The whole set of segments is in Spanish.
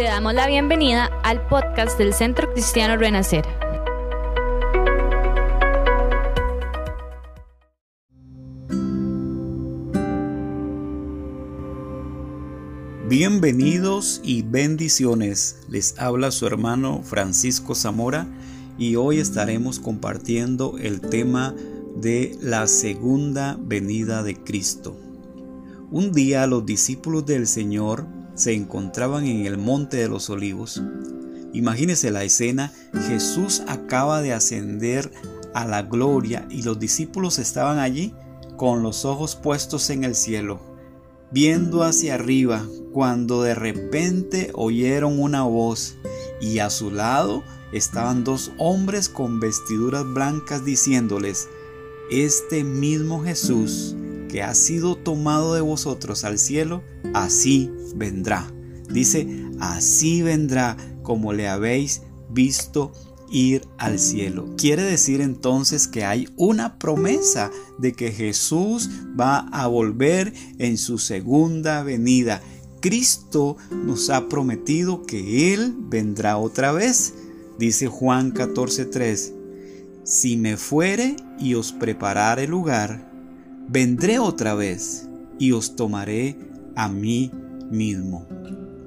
Te damos la bienvenida al podcast del Centro Cristiano Renacer. Bienvenidos y bendiciones. Les habla su hermano Francisco Zamora y hoy estaremos compartiendo el tema de la segunda venida de Cristo. Un día los discípulos del Señor se encontraban en el monte de los olivos. Imagínese la escena, Jesús acaba de ascender a la gloria y los discípulos estaban allí con los ojos puestos en el cielo, viendo hacia arriba, cuando de repente oyeron una voz y a su lado estaban dos hombres con vestiduras blancas diciéndoles, este mismo Jesús que ha sido tomado de vosotros al cielo, así vendrá. Dice, así vendrá como le habéis visto ir al cielo. Quiere decir entonces que hay una promesa de que Jesús va a volver en su segunda venida. Cristo nos ha prometido que Él vendrá otra vez. Dice Juan 14:3, si me fuere y os preparare lugar, vendré otra vez y os tomaré a mí mismo.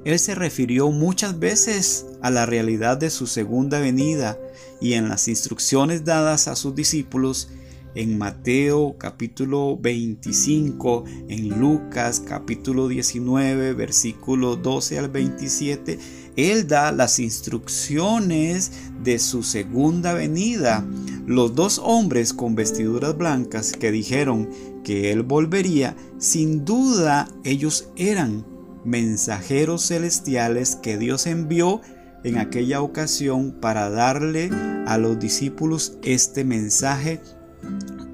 Él se refirió muchas veces a la realidad de su segunda venida y en las instrucciones dadas a sus discípulos en Mateo capítulo 25, en Lucas capítulo 19, versículo 12 al 27, Él da las instrucciones de su segunda venida. Los dos hombres con vestiduras blancas que dijeron que Él volvería, sin duda ellos eran mensajeros celestiales que Dios envió en aquella ocasión para darle a los discípulos este mensaje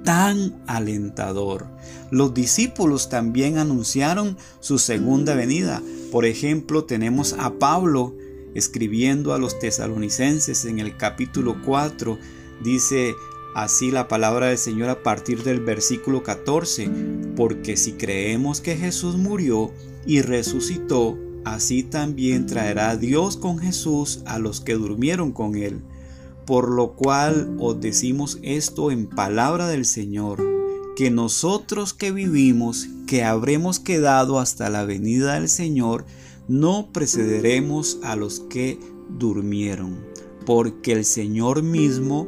tan alentador. Los discípulos también anunciaron su segunda venida. Por ejemplo, tenemos a Pablo escribiendo a los tesalonicenses en el capítulo 4. Dice así la palabra del Señor a partir del versículo 14. Porque si creemos que Jesús murió y resucitó, así también traerá Dios con Jesús a los que durmieron con él. Por lo cual os decimos esto en palabra del Señor, que nosotros que vivimos, que habremos quedado hasta la venida del Señor, no precederemos a los que durmieron, porque el Señor mismo,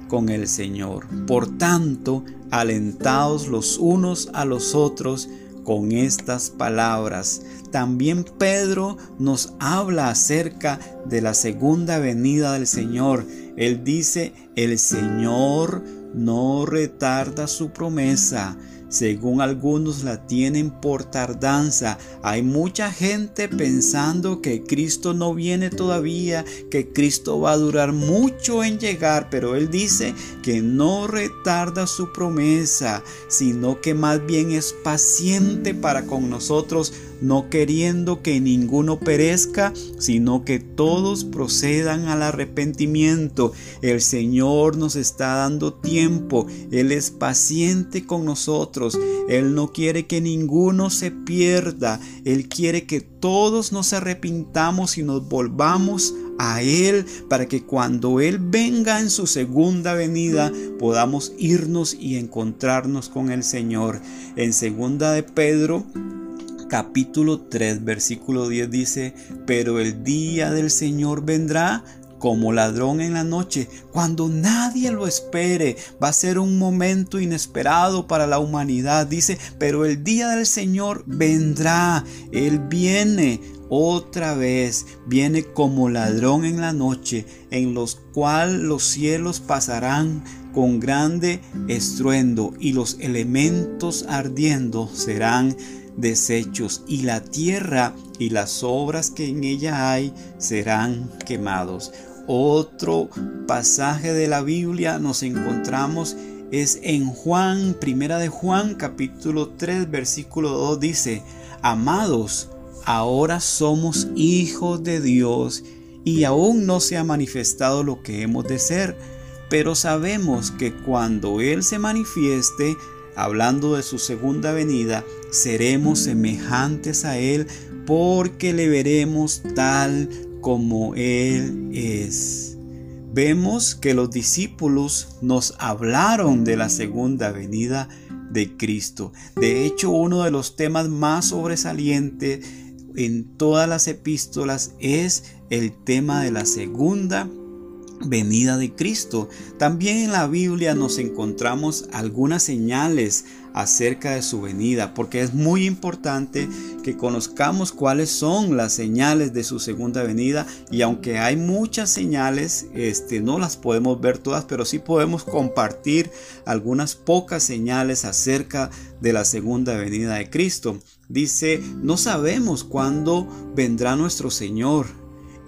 con el Señor. Por tanto, alentados los unos a los otros con estas palabras. También Pedro nos habla acerca de la segunda venida del Señor. Él dice, el Señor no retarda su promesa, según algunos la tienen por tardanza. Hay mucha gente pensando que Cristo no viene todavía, que Cristo va a durar mucho en llegar, pero Él dice que no retarda su promesa, sino que más bien es paciente para con nosotros, no queriendo que ninguno perezca, sino que todos procedan al arrepentimiento. El Señor nos está dando tiempo, Él es paciente con nosotros, Él no quiere que ninguno se pierda, Él quiere que todos nos arrepintamos y nos volvamos a Él para que cuando Él venga en su segunda venida podamos irnos y encontrarnos con el Señor. En segunda de Pedro capítulo 3 versículo 10 dice, pero el día del Señor vendrá como ladrón en la noche, cuando nadie lo espere. Va a ser un momento inesperado para la humanidad. Dice, pero el día del Señor vendrá. Él viene otra vez, viene como ladrón en la noche, en los cuales los cielos pasarán con grande estruendo y los elementos ardiendo serán deshechos, y la tierra y las obras que en ella hay serán quemados. Otro pasaje de la Biblia nos encontramos es en Juan, primera de Juan, capítulo 3, versículo 2 dice, Amados, ahora somos hijos de Dios y aún no se ha manifestado lo que hemos de ser, pero sabemos que cuando Él se manifieste, hablando de su segunda venida, seremos semejantes a Él porque le veremos tal como Él es vemos que los discípulos nos hablaron de la segunda venida de Cristo. De hecho, uno de los temas más sobresalientes en todas las epístolas es el tema de la segunda venida de Cristo. También en la Biblia nos encontramos algunas señales acerca de su venida, porque es muy importante que conozcamos cuáles son las señales de su segunda venida y aunque hay muchas señales, este no las podemos ver todas, pero sí podemos compartir algunas pocas señales acerca de la segunda venida de Cristo. Dice, no sabemos cuándo vendrá nuestro Señor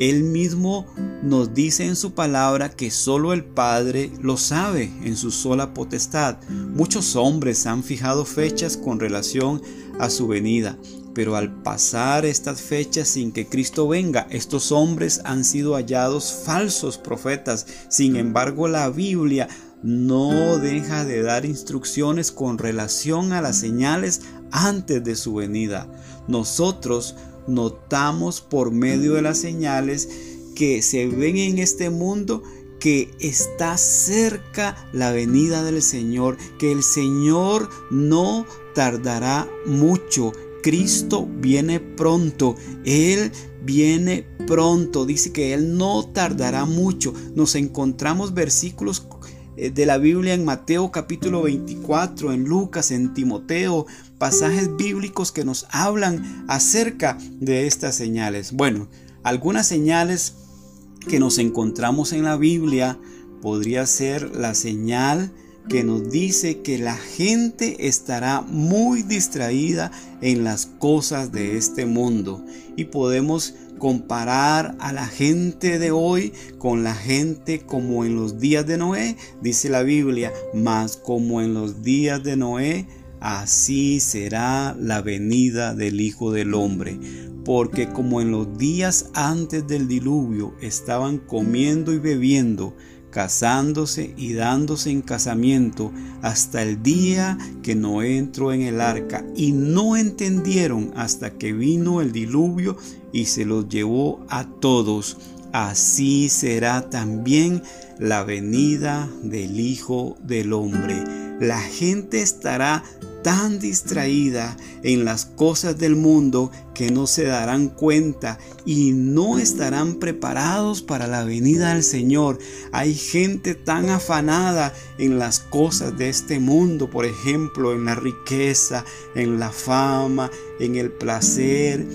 él mismo nos dice en su palabra que solo el Padre lo sabe en su sola potestad. Muchos hombres han fijado fechas con relación a su venida, pero al pasar estas fechas sin que Cristo venga, estos hombres han sido hallados falsos profetas. Sin embargo, la Biblia no deja de dar instrucciones con relación a las señales antes de su venida. Nosotros notamos por medio de las señales que se ven en este mundo que está cerca la venida del Señor, que el Señor no tardará mucho. Cristo viene pronto, Él viene pronto, dice que Él no tardará mucho. Nos encontramos versículos eh, de la Biblia en Mateo capítulo 24, en Lucas, en Timoteo, pasajes bíblicos que nos hablan acerca de estas señales. Bueno, algunas señales que nos encontramos en la Biblia podría ser la señal que nos dice que la gente estará muy distraída en las cosas de este mundo y podemos comparar a la gente de hoy con la gente como en los días de Noé, dice la Biblia, más como en los días de Noé, así será la venida del Hijo del Hombre. Porque como en los días antes del diluvio estaban comiendo y bebiendo, casándose y dándose en casamiento hasta el día que no entró en el arca y no entendieron hasta que vino el diluvio y se los llevó a todos. Así será también la venida del Hijo del Hombre. La gente estará tan distraída en las cosas del mundo que no se darán cuenta y no estarán preparados para la venida del Señor. Hay gente tan afanada en las cosas de este mundo, por ejemplo, en la riqueza, en la fama, en el placer,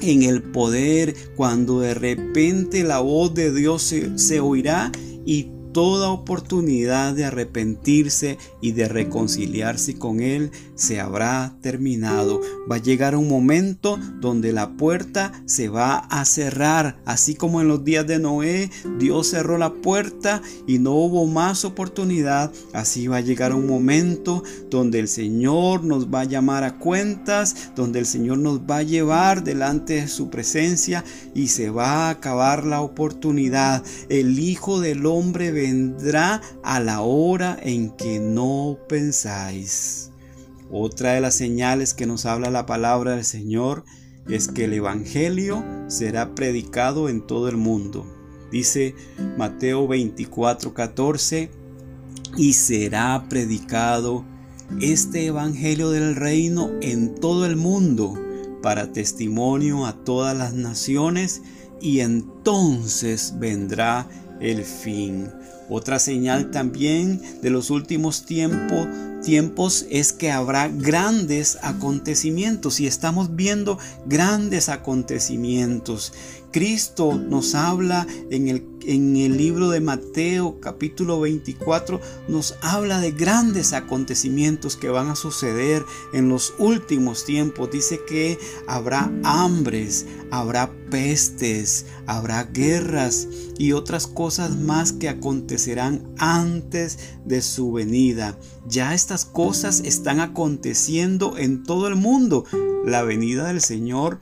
en el poder, cuando de repente la voz de Dios se, se oirá y toda oportunidad de arrepentirse y de reconciliarse con Él se habrá terminado. Va a llegar un momento donde la puerta se va a cerrar, así como en los días de Noé, Dios cerró la puerta y no hubo más oportunidad. Así va a llegar un momento donde el Señor nos va a llamar a cuentas, donde el Señor nos va a llevar delante de su presencia y se va a acabar la oportunidad. El Hijo del Hombre vendrá a la hora en que no pensáis. Otra de las señales que nos habla la palabra del Señor es que el Evangelio será predicado en todo el mundo. Dice Mateo 24, 14, y será predicado este Evangelio del reino en todo el mundo para testimonio a todas las naciones y entonces vendrá el fin. Otra señal también de los últimos tiempos es que habrá grandes acontecimientos y estamos viendo grandes acontecimientos. Cristo nos habla en el, en el libro de Mateo capítulo 24, nos habla de grandes acontecimientos que van a suceder en los últimos tiempos. Dice que habrá hambres, habrá pestes, habrá guerras y otras cosas más que acontecerán antes de su venida. Ya estas cosas están aconteciendo en todo el mundo. La venida del Señor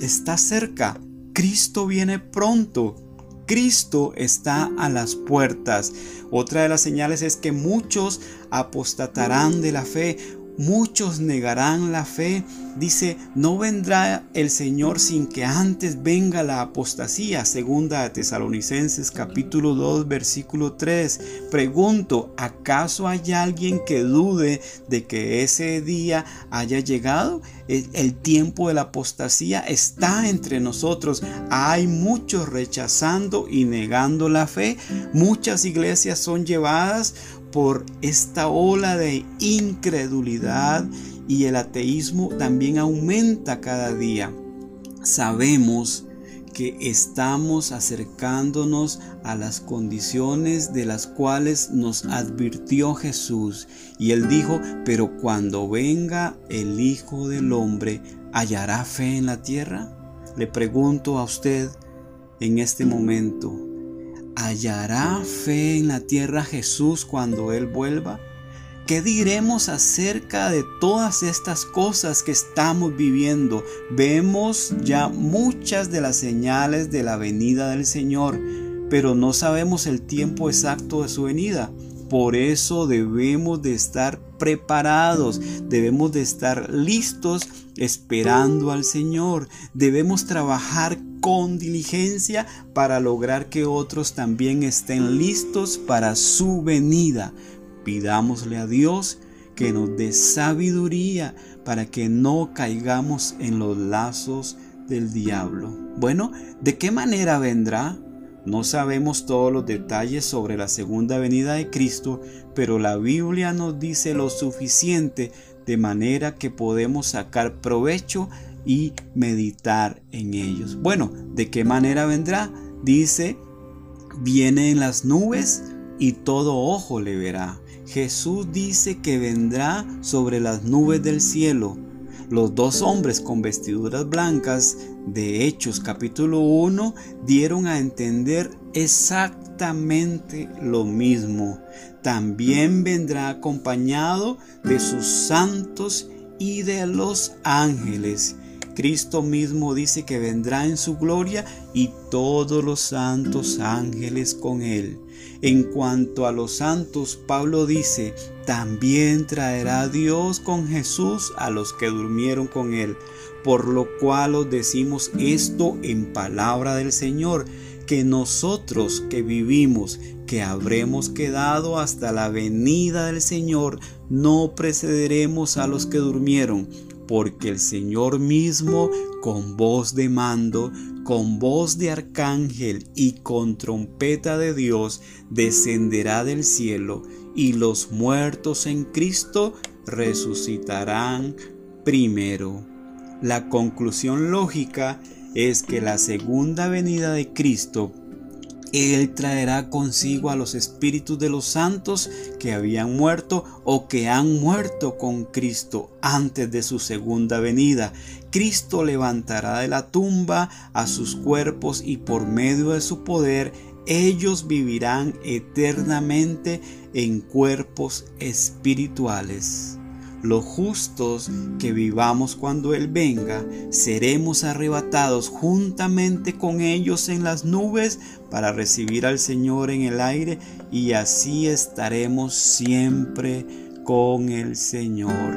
está cerca. Cristo viene pronto. Cristo está a las puertas. Otra de las señales es que muchos apostatarán de la fe, muchos negarán la fe. Dice, no vendrá el Señor sin que antes venga la apostasía. Segunda de Tesalonicenses capítulo 2 versículo 3. Pregunto, ¿acaso hay alguien que dude de que ese día haya llegado? El tiempo de la apostasía está entre nosotros. Hay muchos rechazando y negando la fe. Muchas iglesias son llevadas por esta ola de incredulidad y el ateísmo también aumenta cada día. Sabemos que estamos acercándonos a las condiciones de las cuales nos advirtió Jesús. Y él dijo, pero cuando venga el Hijo del Hombre, ¿hallará fe en la tierra? Le pregunto a usted en este momento, ¿Hallará fe en la tierra Jesús cuando Él vuelva? ¿Qué diremos acerca de todas estas cosas que estamos viviendo? Vemos ya muchas de las señales de la venida del Señor, pero no sabemos el tiempo exacto de su venida. Por eso debemos de estar preparados, debemos de estar listos esperando al Señor. Debemos trabajar con diligencia para lograr que otros también estén listos para su venida. Pidámosle a Dios que nos dé sabiduría para que no caigamos en los lazos del diablo. Bueno, ¿de qué manera vendrá? No sabemos todos los detalles sobre la segunda venida de Cristo, pero la Biblia nos dice lo suficiente de manera que podemos sacar provecho y meditar en ellos. Bueno, ¿de qué manera vendrá? Dice, viene en las nubes y todo ojo le verá. Jesús dice que vendrá sobre las nubes del cielo. Los dos hombres con vestiduras blancas de Hechos capítulo 1 dieron a entender exactamente lo mismo. También vendrá acompañado de sus santos y de los ángeles. Cristo mismo dice que vendrá en su gloria y todos los santos ángeles con él. En cuanto a los santos, Pablo dice, también traerá Dios con Jesús a los que durmieron con él, por lo cual os decimos esto en palabra del Señor, que nosotros que vivimos, que habremos quedado hasta la venida del Señor, no precederemos a los que durmieron, porque el Señor mismo, con voz de mando, con voz de arcángel y con trompeta de Dios, descenderá del cielo, y los muertos en Cristo resucitarán primero. La conclusión lógica es que la segunda venida de Cristo él traerá consigo a los espíritus de los santos que habían muerto o que han muerto con Cristo antes de su segunda venida. Cristo levantará de la tumba a sus cuerpos y por medio de su poder ellos vivirán eternamente en cuerpos espirituales los justos que vivamos cuando Él venga, seremos arrebatados juntamente con ellos en las nubes para recibir al Señor en el aire y así estaremos siempre con el Señor.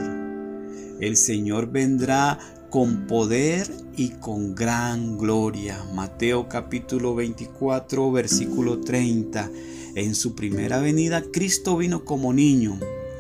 El Señor vendrá con poder y con gran gloria. Mateo capítulo 24 versículo 30. En su primera venida Cristo vino como niño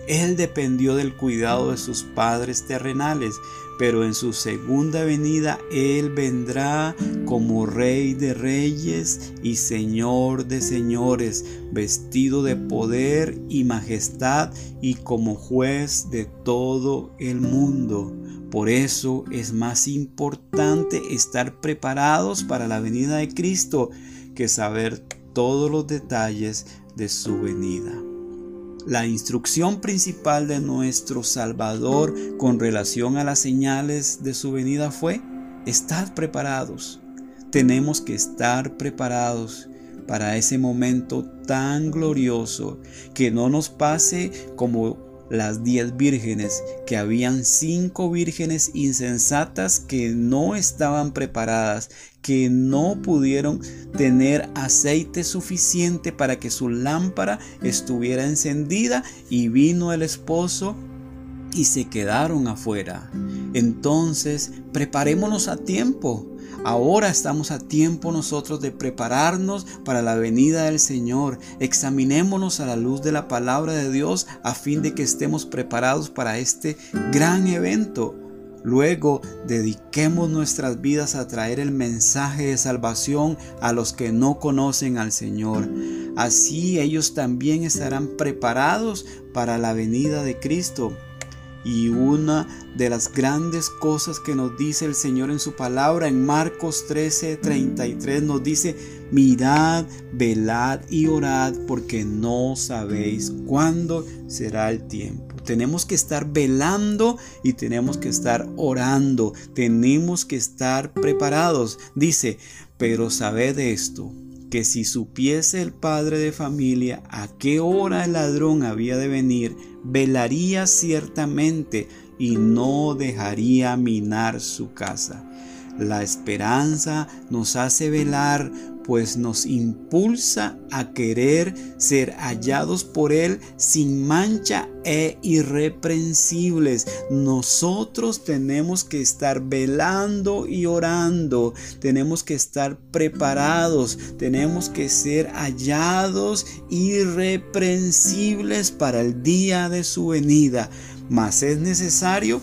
él dependió del cuidado de sus padres terrenales, pero en su segunda venida Él vendrá como Rey de reyes y Señor de señores, vestido de poder y majestad y como juez de todo el mundo. Por eso es más importante estar preparados para la venida de Cristo que saber todos los detalles de su venida. La instrucción principal de nuestro Salvador con relación a las señales de su venida fue, estad preparados. Tenemos que estar preparados para ese momento tan glorioso, que no nos pase como las diez vírgenes, que habían cinco vírgenes insensatas que no estaban preparadas, que no pudieron tener aceite suficiente para que su lámpara estuviera encendida y vino el esposo y se quedaron afuera. Entonces, preparémonos a tiempo. Ahora estamos a tiempo nosotros de prepararnos para la venida del Señor. Examinémonos a la luz de la palabra de Dios a fin de que estemos preparados para este gran evento. Luego dediquemos nuestras vidas a traer el mensaje de salvación a los que no conocen al Señor. Así ellos también estarán preparados para la venida de Cristo. Y una de las grandes cosas que nos dice el Señor en su palabra en Marcos 13, 33 nos dice, mirad, velad y orad porque no sabéis cuándo será el tiempo. Tenemos que estar velando y tenemos que estar orando. Tenemos que estar preparados. Dice, pero sabed esto que si supiese el padre de familia a qué hora el ladrón había de venir, velaría ciertamente y no dejaría minar su casa. La esperanza nos hace velar pues nos impulsa a querer ser hallados por Él sin mancha e irreprensibles. Nosotros tenemos que estar velando y orando, tenemos que estar preparados, tenemos que ser hallados irreprensibles para el día de su venida. Mas es necesario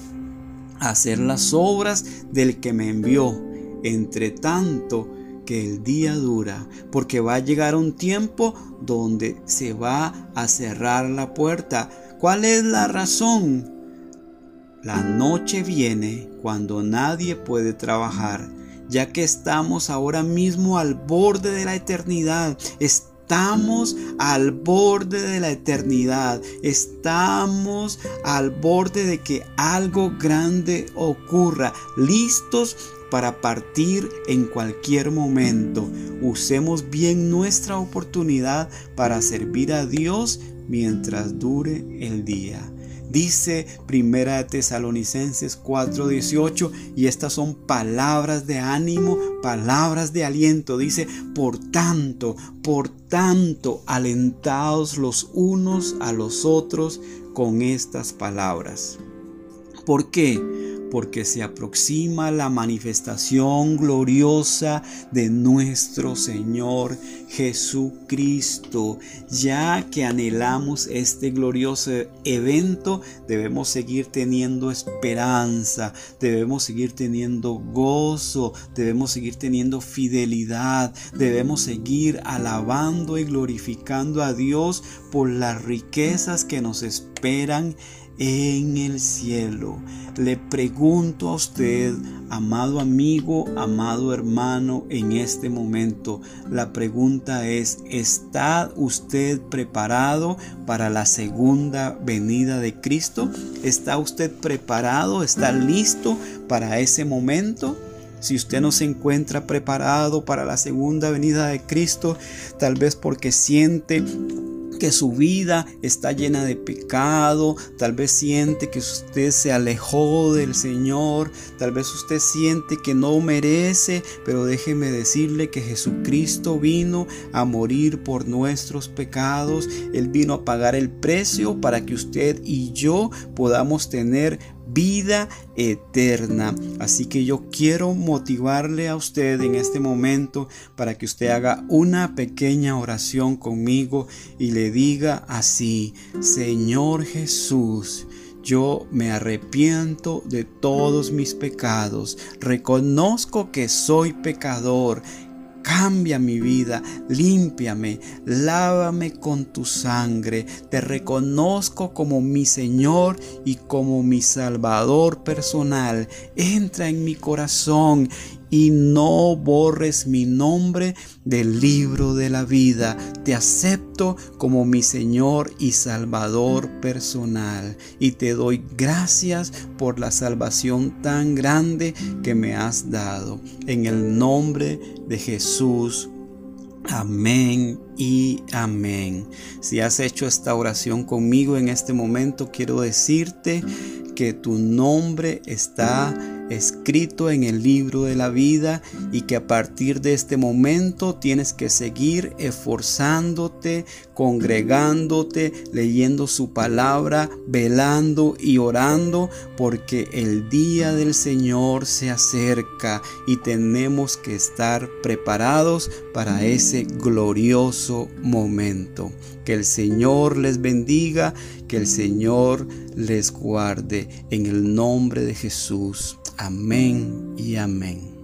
hacer las obras del que me envió. Entre tanto, que el día dura, porque va a llegar un tiempo donde se va a cerrar la puerta. ¿Cuál es la razón? La noche viene cuando nadie puede trabajar, ya que estamos ahora mismo al borde de la eternidad. Estamos al borde de la eternidad. Estamos al borde de que algo grande ocurra. Listos para partir en cualquier momento. Usemos bien nuestra oportunidad para servir a Dios mientras dure el día. Dice Primera de Tesalonicenses 4:18 y estas son palabras de ánimo, palabras de aliento. Dice, por tanto, por tanto, alentados los unos a los otros con estas palabras. ¿Por qué? Porque se aproxima la manifestación gloriosa de nuestro Señor Jesucristo. Ya que anhelamos este glorioso evento, debemos seguir teniendo esperanza, debemos seguir teniendo gozo, debemos seguir teniendo fidelidad, debemos seguir alabando y glorificando a Dios por las riquezas que nos en el cielo. Le pregunto a usted, amado amigo, amado hermano, en este momento, la pregunta es, ¿está usted preparado para la segunda venida de Cristo? ¿Está usted preparado? ¿Está listo para ese momento? Si usted no se encuentra preparado para la segunda venida de Cristo, tal vez porque siente que su vida está llena de pecado, tal vez siente que usted se alejó del Señor, tal vez usted siente que no merece, pero déjeme decirle que Jesucristo vino a morir por nuestros pecados, Él vino a pagar el precio para que usted y yo podamos tener vida eterna. Así que yo quiero motivarle a usted en este momento para que usted haga una pequeña oración conmigo y le diga así, Señor Jesús, yo me arrepiento de todos mis pecados, reconozco que soy pecador Cambia mi vida, límpiame, lávame con tu sangre. Te reconozco como mi Señor y como mi Salvador personal. Entra en mi corazón y no borres mi nombre del libro de la vida. Te acepto como mi Señor y Salvador personal y te doy gracias por la salvación tan grande que me has dado. En el nombre de Jesús. Amén y amén. Si has hecho esta oración conmigo en este momento, quiero decirte que tu nombre está escrito en el libro de la vida y que a partir de este momento tienes que seguir esforzándote, congregándote, leyendo su palabra, velando y orando porque el día del Señor se acerca y tenemos que estar preparados para ese glorioso momento. Que el Señor les bendiga, que el Señor les guarde en el nombre de Jesús. Amén y amén.